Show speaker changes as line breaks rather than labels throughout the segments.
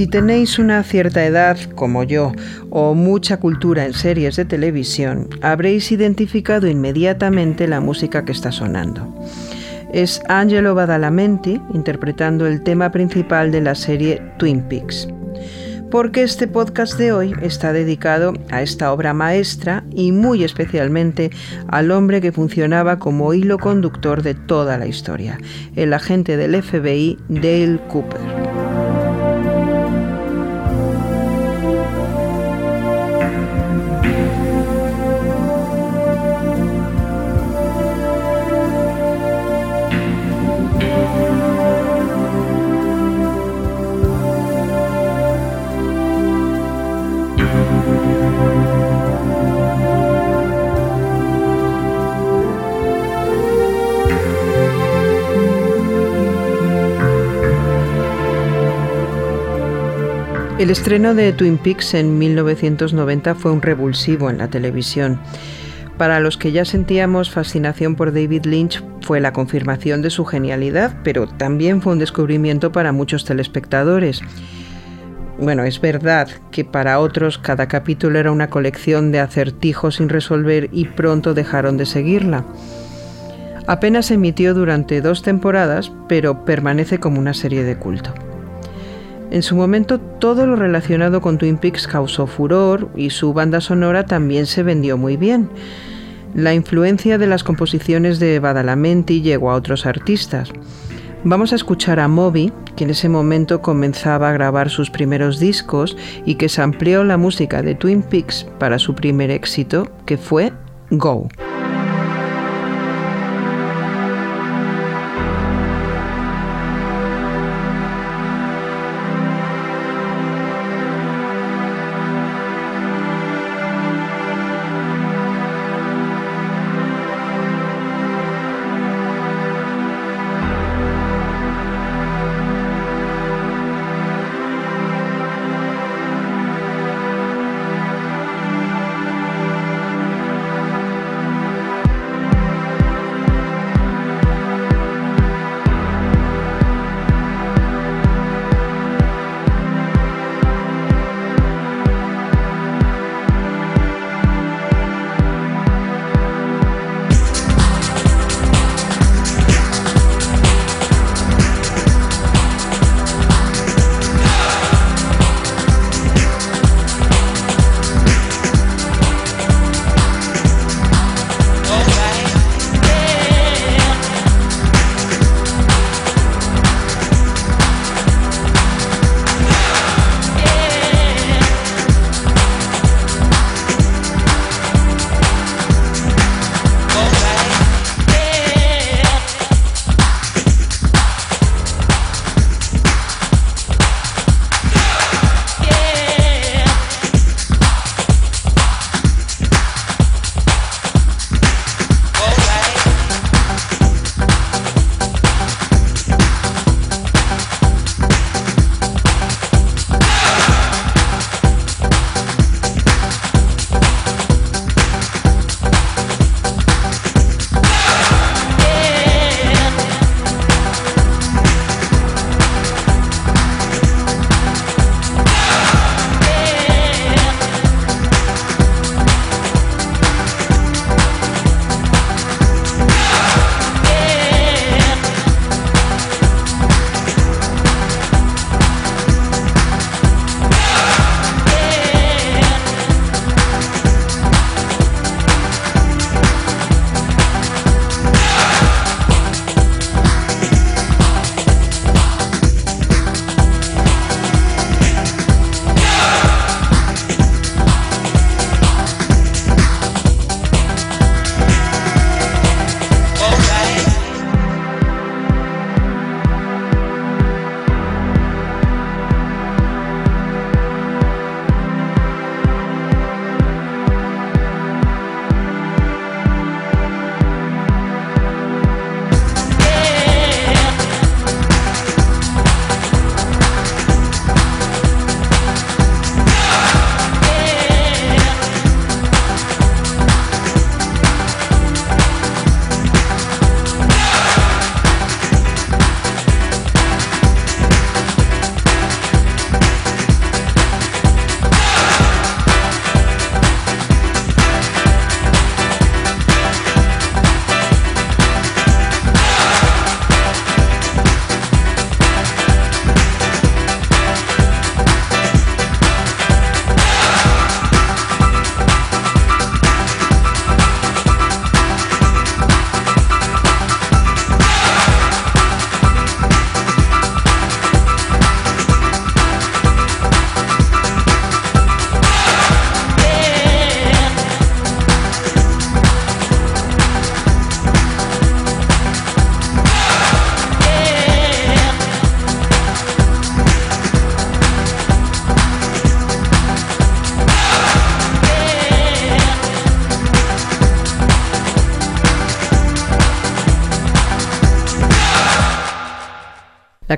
Si tenéis una cierta edad, como yo, o mucha cultura en series de televisión, habréis identificado inmediatamente la música que está sonando. Es Angelo Badalamenti interpretando el tema principal de la serie Twin Peaks. Porque este podcast de hoy está dedicado a esta obra maestra y muy especialmente al hombre que funcionaba como hilo conductor de toda la historia, el agente del FBI Dale Cooper. El estreno de Twin Peaks en 1990 fue un revulsivo en la televisión. Para los que ya sentíamos fascinación por David Lynch fue la confirmación de su genialidad, pero también fue un descubrimiento para muchos telespectadores. Bueno, es verdad que para otros cada capítulo era una colección de acertijos sin resolver y pronto dejaron de seguirla. Apenas emitió durante dos temporadas, pero permanece como una serie de culto. En su momento todo lo relacionado con Twin Peaks causó furor y su banda sonora también se vendió muy bien. La influencia de las composiciones de Badalamenti llegó a otros artistas. Vamos a escuchar a Moby, que en ese momento comenzaba a grabar sus primeros discos y que amplió la música de Twin Peaks para su primer éxito, que fue Go.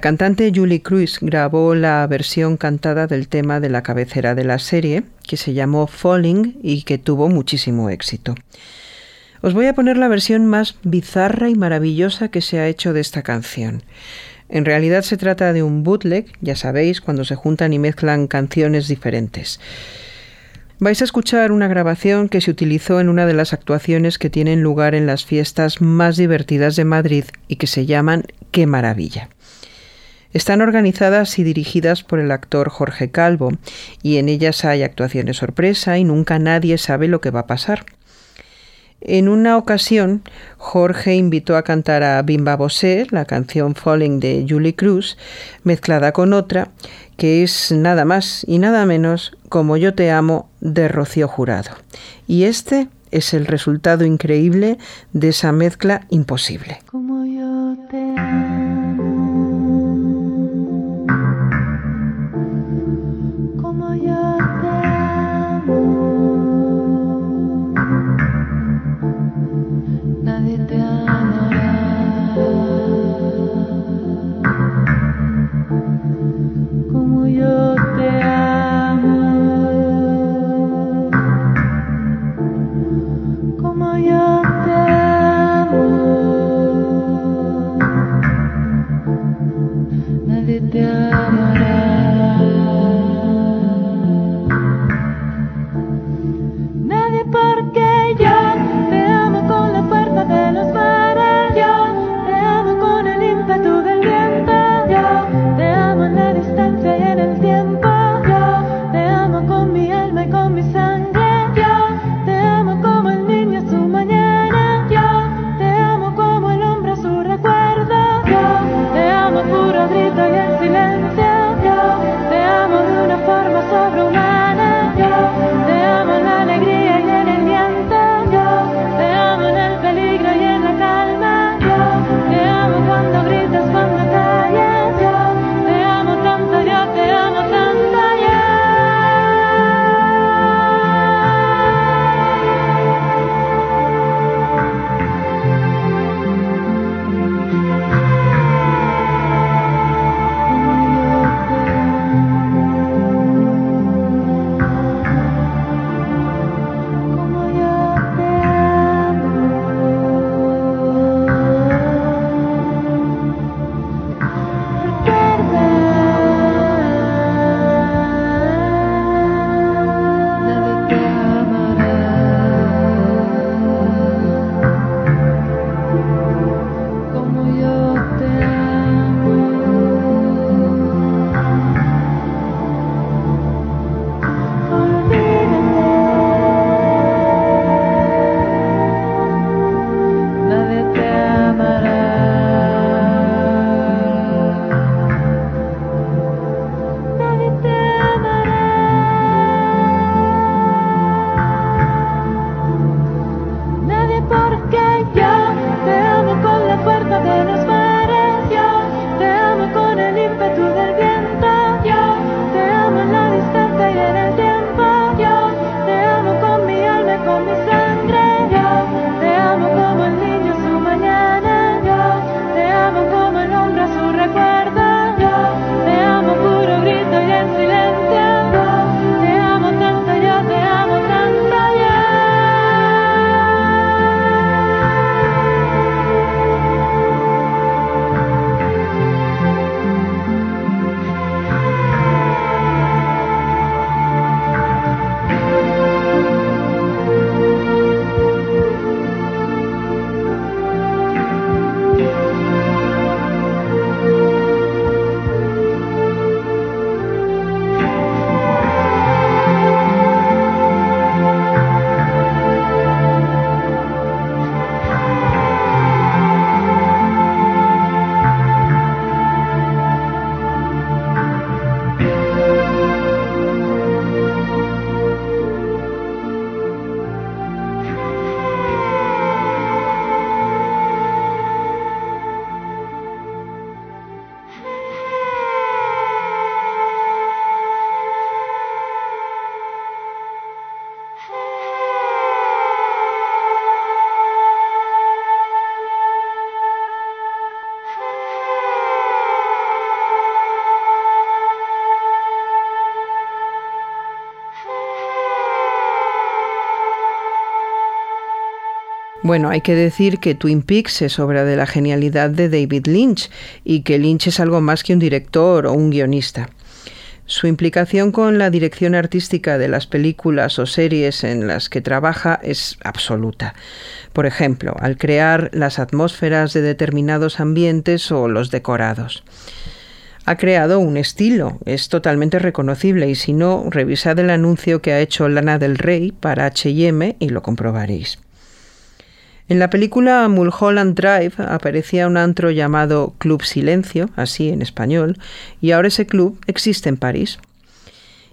Cantante Julie Cruz grabó la versión cantada del tema de la cabecera de la serie, que se llamó Falling y que tuvo muchísimo éxito. Os voy a poner la versión más bizarra y maravillosa que se ha hecho de esta canción. En realidad se trata de un bootleg, ya sabéis, cuando se juntan y mezclan canciones diferentes. Vais a escuchar una grabación que se utilizó en una de las actuaciones que tienen lugar en las fiestas más divertidas de Madrid y que se llaman Qué maravilla. Están organizadas y dirigidas por el actor Jorge Calvo y en ellas hay actuaciones sorpresa y nunca nadie sabe lo que va a pasar. En una ocasión, Jorge invitó a cantar a Bimba Bosé la canción Falling de Julie Cruz, mezclada con otra, que es nada más y nada menos como Yo te amo de Rocío Jurado. Y este es el resultado increíble de esa mezcla imposible.
Como yo te
Bueno, hay que decir que Twin Peaks es obra de la genialidad de David Lynch y que Lynch es algo más que un director o un guionista. Su implicación con la dirección artística de las películas o series en las que trabaja es absoluta. Por ejemplo, al crear las atmósferas de determinados ambientes o los decorados. Ha creado un estilo, es totalmente reconocible y si no, revisad el anuncio que ha hecho Lana del Rey para HM y lo comprobaréis. En la película Mulholland Drive aparecía un antro llamado Club Silencio, así en español, y ahora ese club existe en París.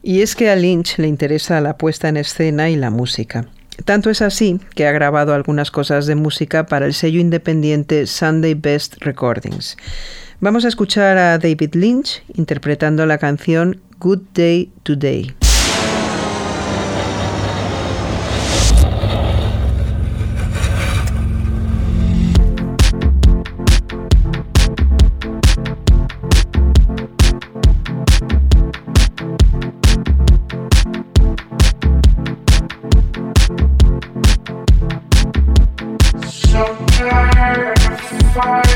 Y es que a Lynch le interesa la puesta en escena y la música. Tanto es así que ha grabado algunas cosas de música para el sello independiente Sunday Best Recordings. Vamos a escuchar a David Lynch interpretando la canción Good Day Today.
Fire,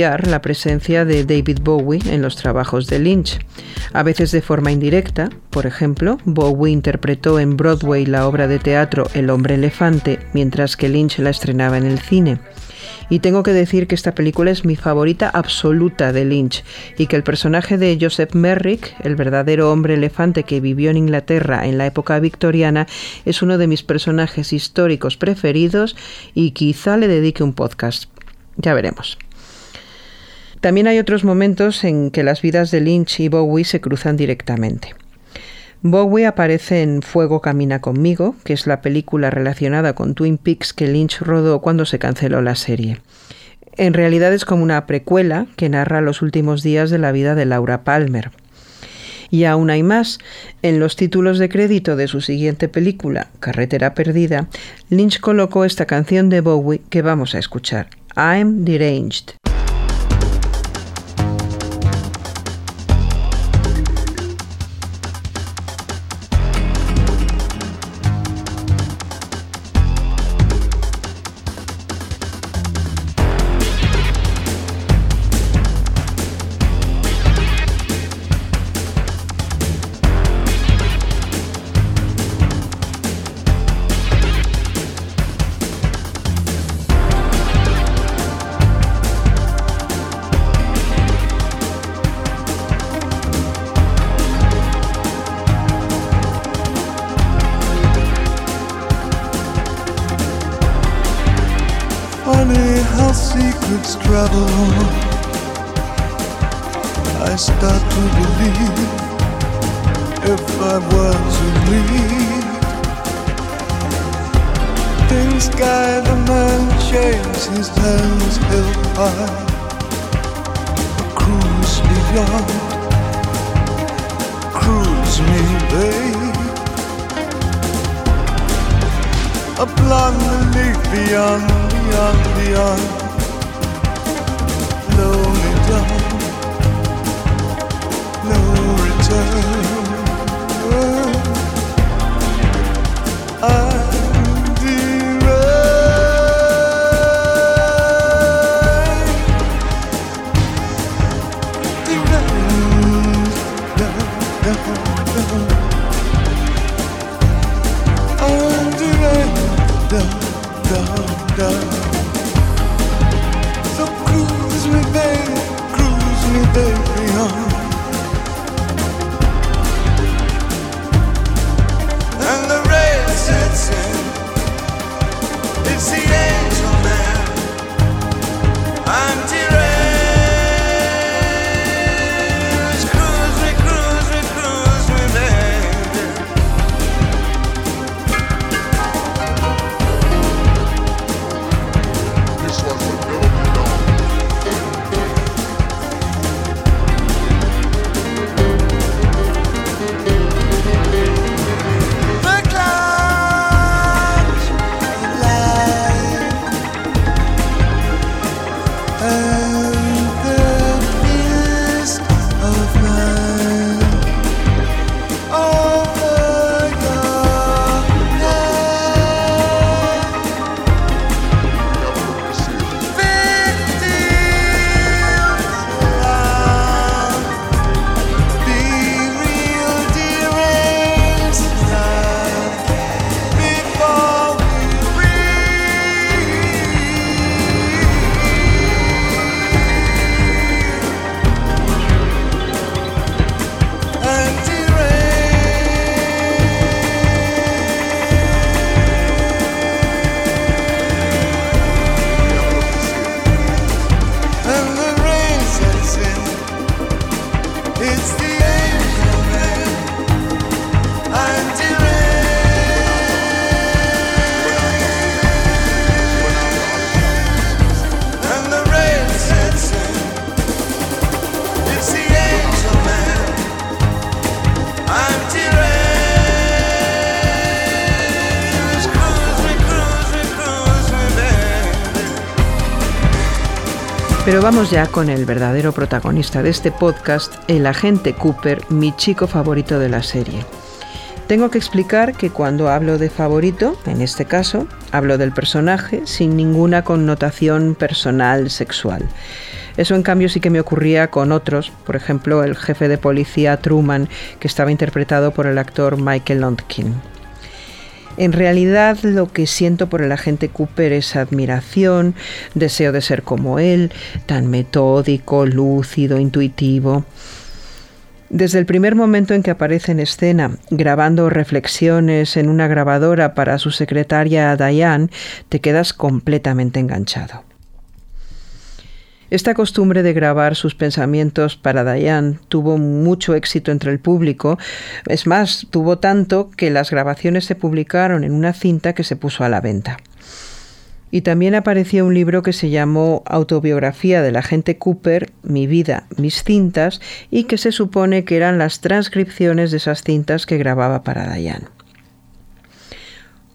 la presencia de David Bowie en los trabajos de Lynch. A veces de forma indirecta, por ejemplo, Bowie interpretó en Broadway la obra de teatro El hombre elefante, mientras que Lynch la estrenaba en el cine. Y tengo que decir que esta película es mi favorita absoluta de Lynch y que el personaje de Joseph Merrick, el verdadero hombre elefante que vivió en Inglaterra en la época victoriana, es uno de mis personajes históricos preferidos y quizá le dedique un podcast. Ya veremos. También hay otros momentos en que las vidas de Lynch y Bowie se cruzan directamente. Bowie aparece en Fuego Camina conmigo, que es la película relacionada con Twin Peaks que Lynch rodó cuando se canceló la serie. En realidad es como una precuela que narra los últimos días de la vida de Laura Palmer. Y aún hay más. En los títulos de crédito de su siguiente película, Carretera Perdida, Lynch colocó esta canción de Bowie que vamos a escuchar, I'm Deranged.
Funny how secrets travel. I start to believe if I was in need. Things guide the man chains his hands held high. Cruise beyond, cruise me, babe. A blonde leaf beyond, beyond, beyond.
Pero vamos ya con el verdadero protagonista de este podcast, el agente Cooper, mi chico favorito de la serie. Tengo que explicar que cuando hablo de favorito, en este caso, hablo del personaje sin ninguna connotación personal sexual. Eso en cambio sí que me ocurría con otros, por ejemplo el jefe de policía Truman, que estaba interpretado por el actor Michael Londkin. En realidad lo que siento por el agente Cooper es admiración, deseo de ser como él, tan metódico, lúcido, intuitivo. Desde el primer momento en que aparece en escena, grabando reflexiones en una grabadora para su secretaria Diane, te quedas completamente enganchado. Esta costumbre de grabar sus pensamientos para Diane tuvo mucho éxito entre el público, es más, tuvo tanto que las grabaciones se publicaron en una cinta que se puso a la venta. Y también apareció un libro que se llamó Autobiografía del agente Cooper, Mi vida, mis cintas, y que se supone que eran las transcripciones de esas cintas que grababa para Diane.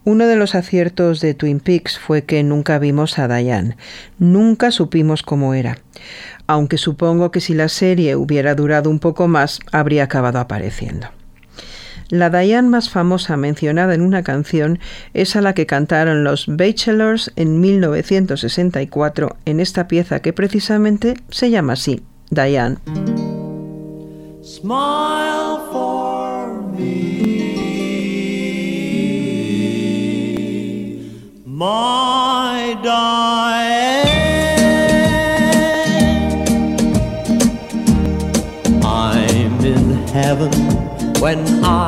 Uno de los aciertos de Twin Peaks fue que nunca vimos a Diane, nunca supimos cómo era, aunque supongo que si la serie hubiera durado un poco más habría acabado apareciendo. La Diane más famosa mencionada en una canción es a la que cantaron los Bachelors en 1964 en esta pieza que precisamente se llama así, Diane.
My Diane. I'm in heaven when I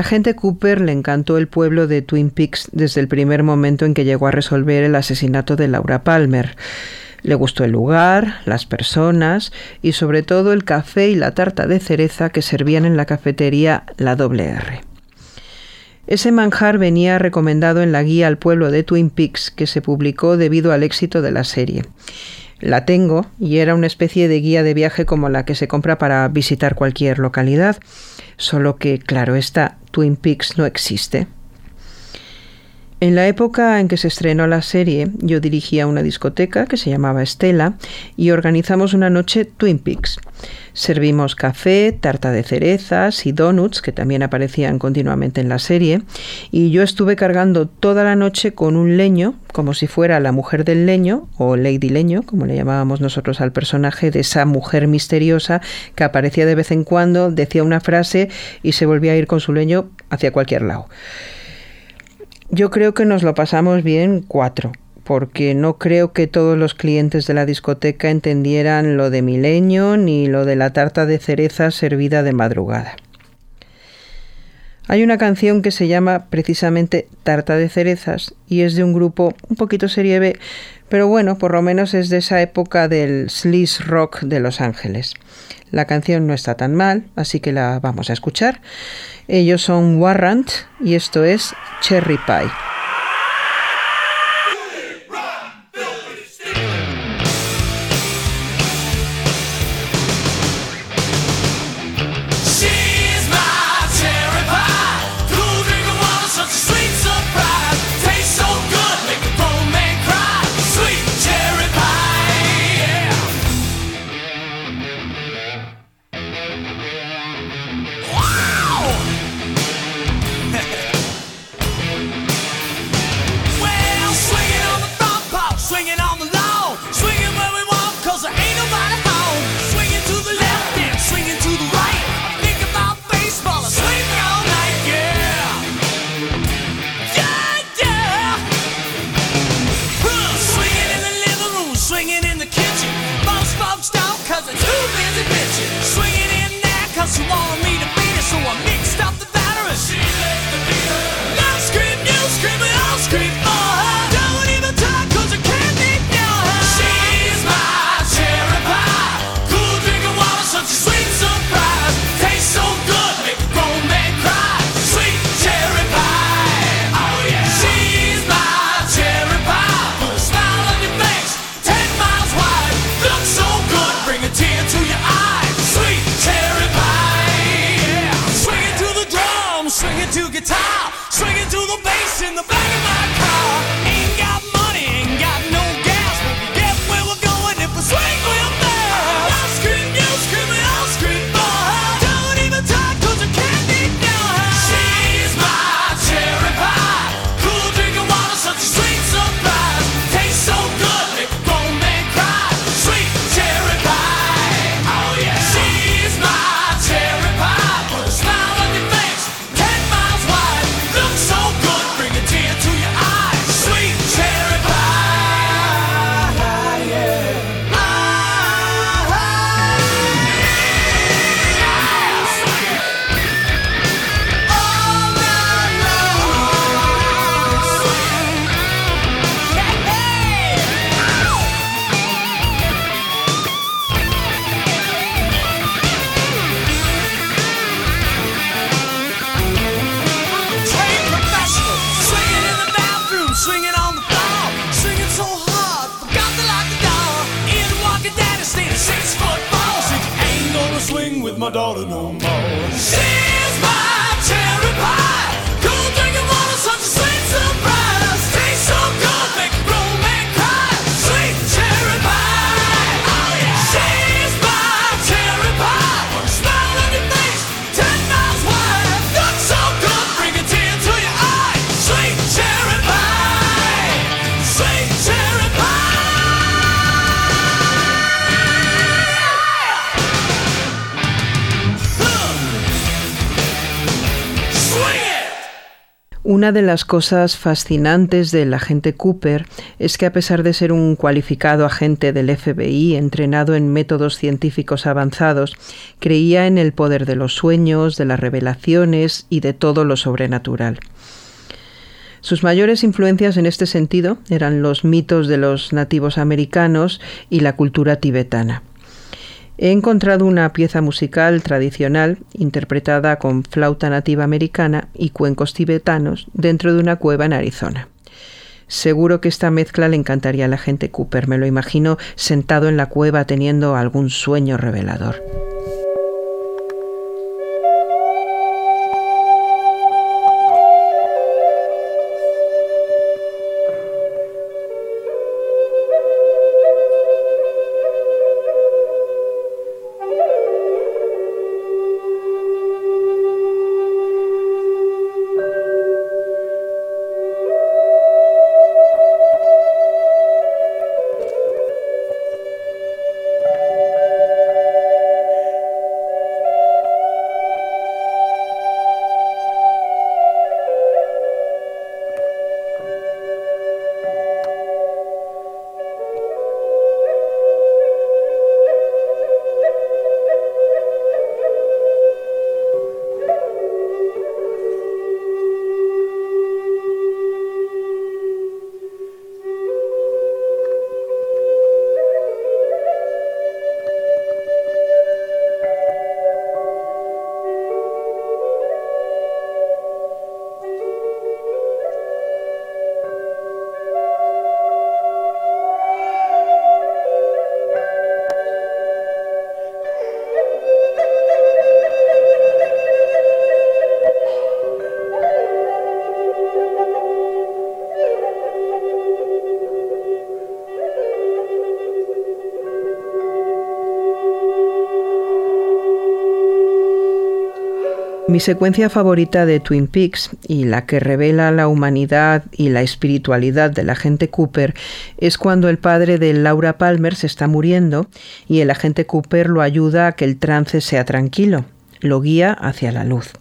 la gente Cooper le encantó el pueblo de Twin Peaks desde el primer momento en que llegó a resolver el asesinato de Laura Palmer. Le gustó el lugar, las personas y sobre todo el café y la tarta de cereza que servían en la cafetería La Doble R. Ese manjar venía recomendado en la guía al pueblo de Twin Peaks que se publicó debido al éxito de la serie. La tengo y era una especie de guía de viaje como la que se compra para visitar cualquier localidad, solo que, claro está, Twin Peaks no existe. En la época en que se estrenó la serie, yo dirigía una discoteca que se llamaba Estela y organizamos una noche Twin Peaks. Servimos café, tarta de cerezas y donuts, que también aparecían continuamente en la serie, y yo estuve cargando toda la noche con un leño, como si fuera la mujer del leño, o Lady Leño, como le llamábamos nosotros al personaje de esa mujer misteriosa que aparecía de vez en cuando, decía una frase y se volvía a ir con su leño hacia cualquier lado. Yo creo que nos lo pasamos bien cuatro, porque no creo que todos los clientes de la discoteca entendieran lo de milenio ni lo de la tarta de cereza servida de madrugada. Hay una canción que se llama precisamente Tarta de cerezas y es de un grupo un poquito serie B, pero bueno, por lo menos es de esa época del sleaze rock de Los Ángeles. La canción no está tan mal, así que la vamos a escuchar. Ellos son Warrant y esto es Cherry Pie. Una de las cosas fascinantes del agente Cooper es que a pesar de ser un cualificado agente del FBI entrenado en métodos científicos avanzados, creía en el poder de los sueños, de las revelaciones y de todo lo sobrenatural. Sus mayores influencias en este sentido eran los mitos de los nativos americanos y la cultura tibetana. He encontrado una pieza musical tradicional interpretada con flauta nativa americana y cuencos tibetanos dentro de una cueva en Arizona. Seguro que esta mezcla le encantaría a la gente Cooper, me lo imagino sentado en la cueva teniendo algún sueño revelador. Mi secuencia favorita de Twin Peaks y la que revela la humanidad y la espiritualidad del agente Cooper es cuando el padre de Laura Palmer se está muriendo y el agente Cooper lo ayuda a que el trance sea tranquilo, lo guía hacia la luz.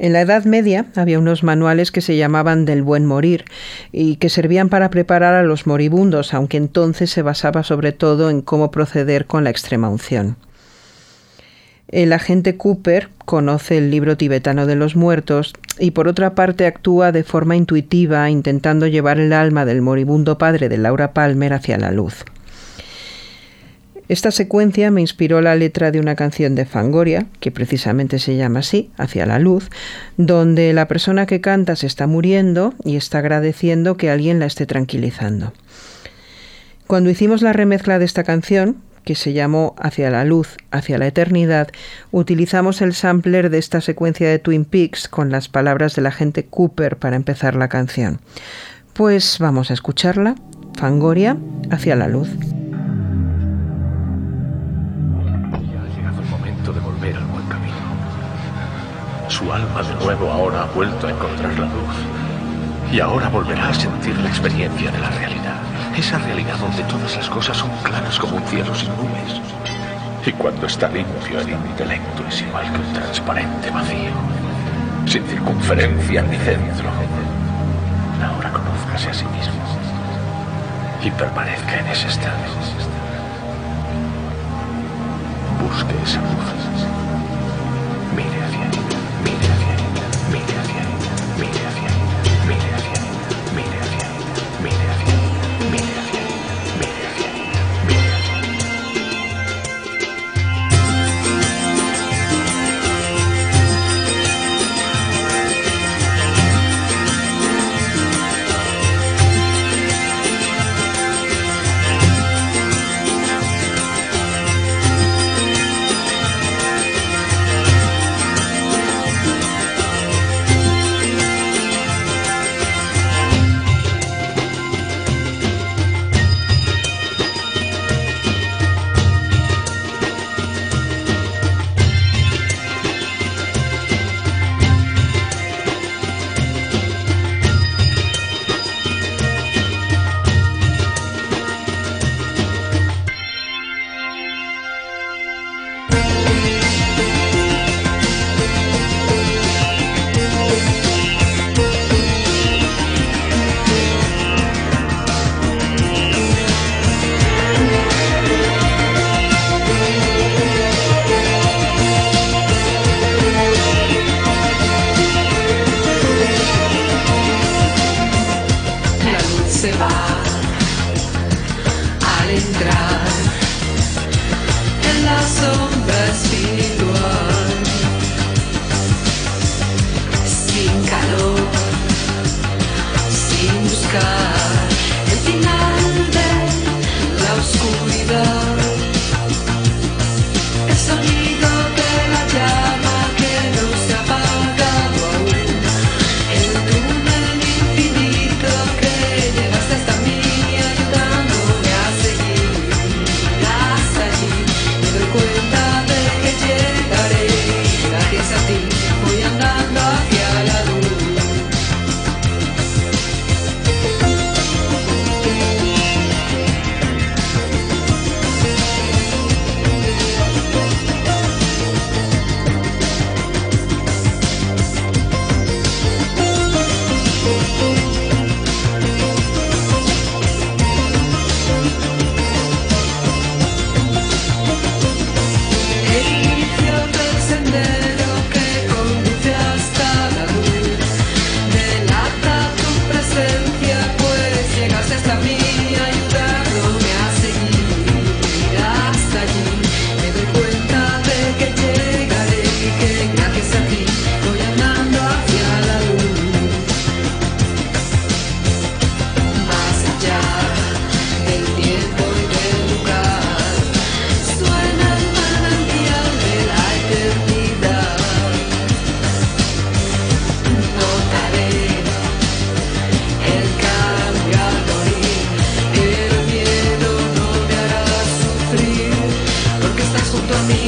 En la Edad Media había unos manuales que se llamaban del buen morir y que servían para preparar a los moribundos, aunque entonces se basaba sobre todo en cómo proceder con la extrema unción. El agente Cooper conoce el libro tibetano de los muertos y por otra parte actúa de forma intuitiva intentando llevar el alma del moribundo padre de Laura Palmer hacia la luz. Esta secuencia me inspiró la letra de una canción de Fangoria, que precisamente se llama así, Hacia la luz, donde la persona que canta se está muriendo y está agradeciendo que alguien la esté tranquilizando. Cuando hicimos la remezcla de esta canción, que se llamó Hacia la luz, hacia la eternidad, utilizamos el sampler de esta secuencia de Twin Peaks con las palabras del agente Cooper para empezar la canción. Pues vamos a escucharla, Fangoria, hacia la luz.
Ya ha llegado el momento de volver al buen camino. Su alma de nuevo ahora ha vuelto a encontrar la luz. Y ahora volverá a sentir la experiencia de la realidad. Esa realidad donde todas las cosas son claras como un cielo sin nubes. Y cuando está limpio el intelecto es igual que un transparente vacío. Sin circunferencia ni centro. Ahora conózcase a sí mismo. Y permanezca en ese estado. Busque esa luz.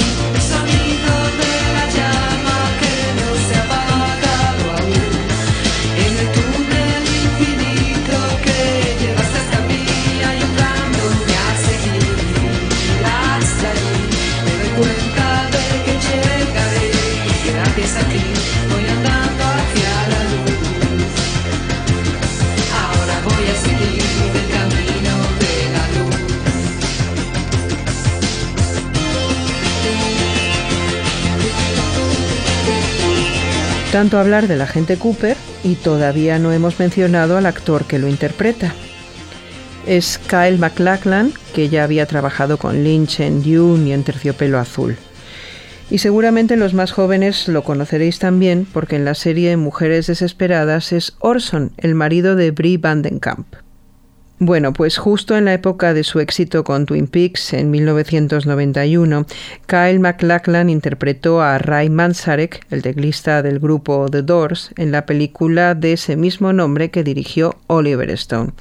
It's something
Tanto hablar del agente Cooper y todavía no hemos mencionado al actor que lo interpreta. Es Kyle MacLachlan, que ya había trabajado con Lynch en Dune y en Terciopelo Azul. Y seguramente los más jóvenes lo conoceréis también porque en la serie Mujeres Desesperadas es Orson, el marido de Brie Vandenkamp. Bueno, pues justo en la época de su éxito con Twin Peaks en 1991, Kyle MacLachlan interpretó a Ray Manzarek, el teclista del grupo The Doors, en la película de ese mismo nombre que dirigió Oliver Stone.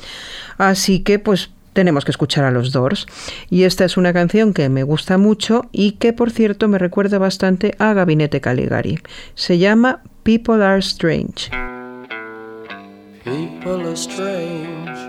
Así que pues tenemos que escuchar a los Doors. Y esta es una canción que me gusta mucho y que por cierto me recuerda bastante a Gabinete Caligari. Se llama People Are Strange.
People are strange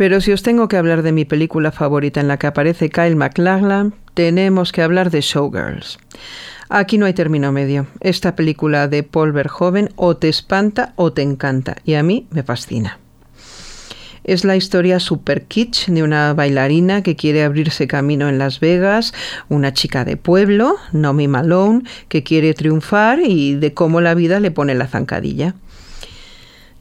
Pero si os tengo que hablar de mi película favorita en la que aparece Kyle MacLachlan, tenemos que hablar de Showgirls. Aquí no hay término medio. Esta película de Paul Verhoeven o te espanta o te encanta, y a mí me fascina. Es la historia super kitsch de una bailarina que quiere abrirse camino en Las Vegas, una chica de pueblo, Nomi Malone, que quiere triunfar y de cómo la vida le pone la zancadilla.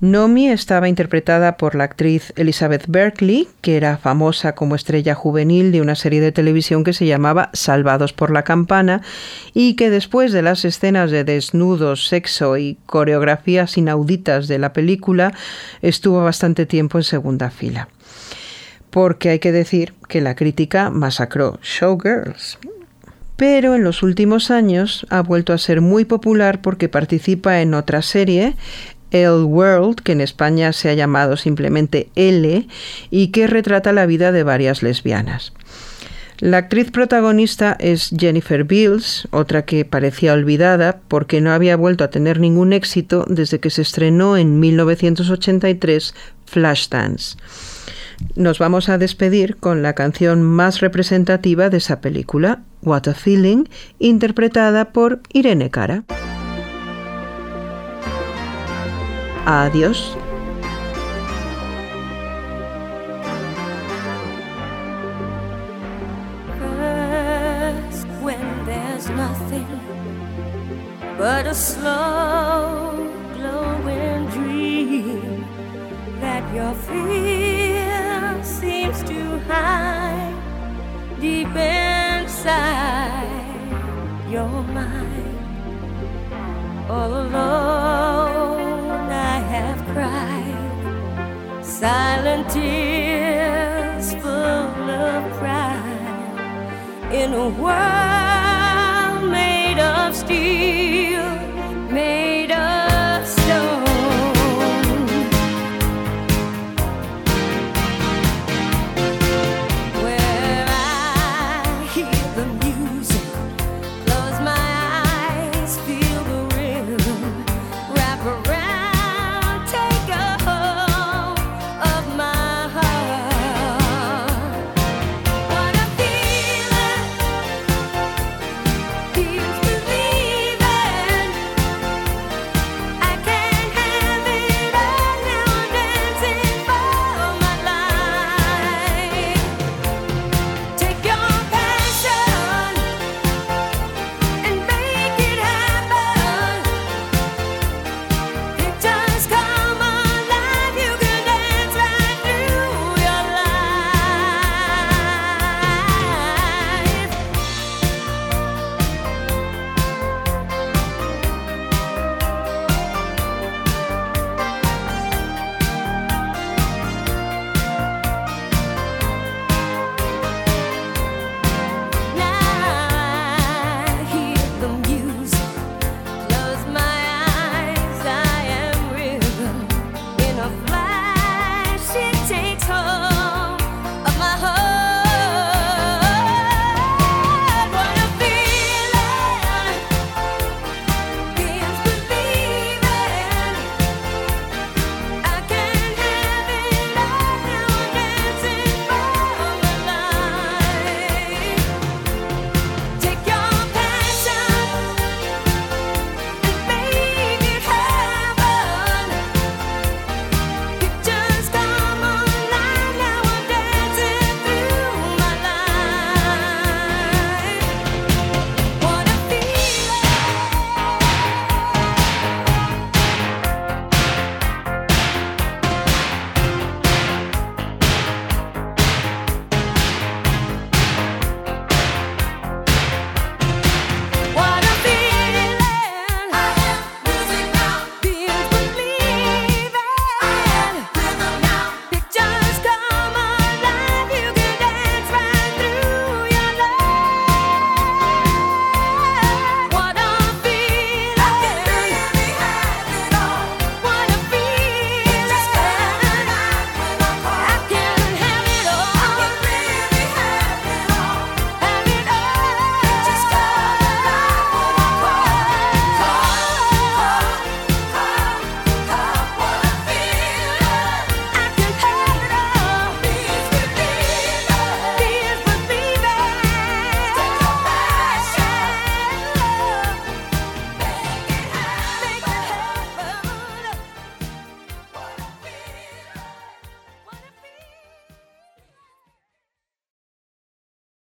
Nomi estaba interpretada por la actriz Elizabeth Berkley, que era famosa como estrella juvenil de una serie de televisión que se llamaba Salvados por la Campana y que después de las escenas de desnudos, sexo y coreografías inauditas de la película estuvo bastante tiempo en segunda fila. Porque hay que decir que la crítica masacró Showgirls, pero en los últimos años ha vuelto a ser muy popular porque participa en otra serie, El World, que en España se ha llamado simplemente L, y que retrata la vida de varias lesbianas. La actriz protagonista es Jennifer Beals, otra que parecía olvidada porque no había vuelto a tener ningún éxito desde que se estrenó en 1983 Flashdance. Nos vamos a despedir con la canción más representativa de esa película, What a Feeling, interpretada por Irene Cara. Adiós.
but a slow glowing dream that your fear seems to hide deep inside your mind all alone silent tears full of pride in a world made of steel. Made